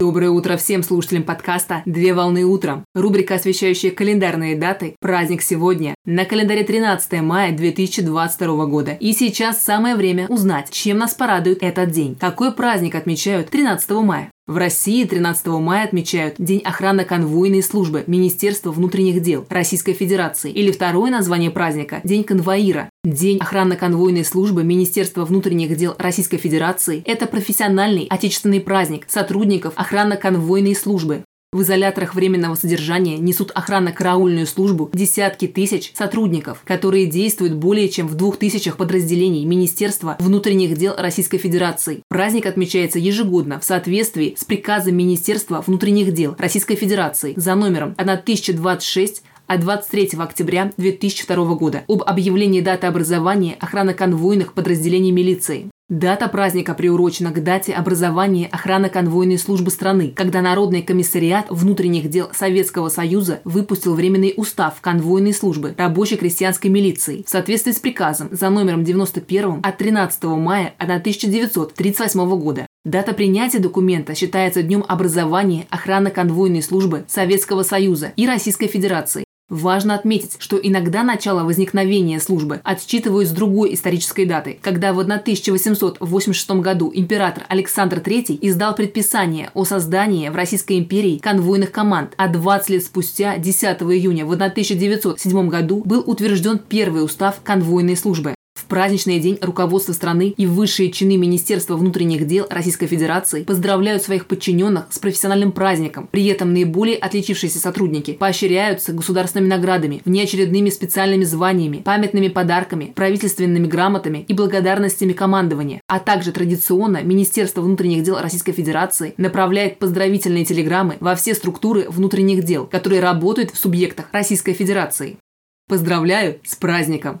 Доброе утро всем слушателям подкаста «Две волны утром». Рубрика, освещающая календарные даты. Праздник сегодня. На календаре 13 мая 2022 года. И сейчас самое время узнать, чем нас порадует этот день. Какой праздник отмечают 13 мая? В России 13 мая отмечают День охранно-конвойной службы Министерства внутренних дел Российской Федерации или второе название праздника – День конвоира. День охранно-конвойной службы Министерства внутренних дел Российской Федерации – это профессиональный отечественный праздник сотрудников охранно-конвойной службы. В изоляторах временного содержания несут охранно-караульную службу десятки тысяч сотрудников, которые действуют более чем в двух тысячах подразделений Министерства внутренних дел Российской Федерации. Праздник отмечается ежегодно в соответствии с приказом Министерства внутренних дел Российской Федерации за номером 1026 от 23 октября 2002 года об объявлении даты образования охрано-конвойных подразделений милиции. Дата праздника приурочена к дате образования охрано-конвойной службы страны, когда Народный комиссариат внутренних дел Советского Союза выпустил временный устав конвойной службы рабочей крестьянской милиции в соответствии с приказом за номером 91 от 13 мая 1938 года. Дата принятия документа считается днем образования охрано-конвойной службы Советского Союза и Российской Федерации Важно отметить, что иногда начало возникновения службы отсчитывают с другой исторической даты, когда в 1886 году император Александр III издал предписание о создании в Российской империи конвойных команд, а 20 лет спустя, 10 июня в 1907 году, был утвержден первый устав конвойной службы праздничный день руководство страны и высшие чины Министерства внутренних дел Российской Федерации поздравляют своих подчиненных с профессиональным праздником. При этом наиболее отличившиеся сотрудники поощряются государственными наградами, внеочередными специальными званиями, памятными подарками, правительственными грамотами и благодарностями командования. А также традиционно Министерство внутренних дел Российской Федерации направляет поздравительные телеграммы во все структуры внутренних дел, которые работают в субъектах Российской Федерации. Поздравляю с праздником!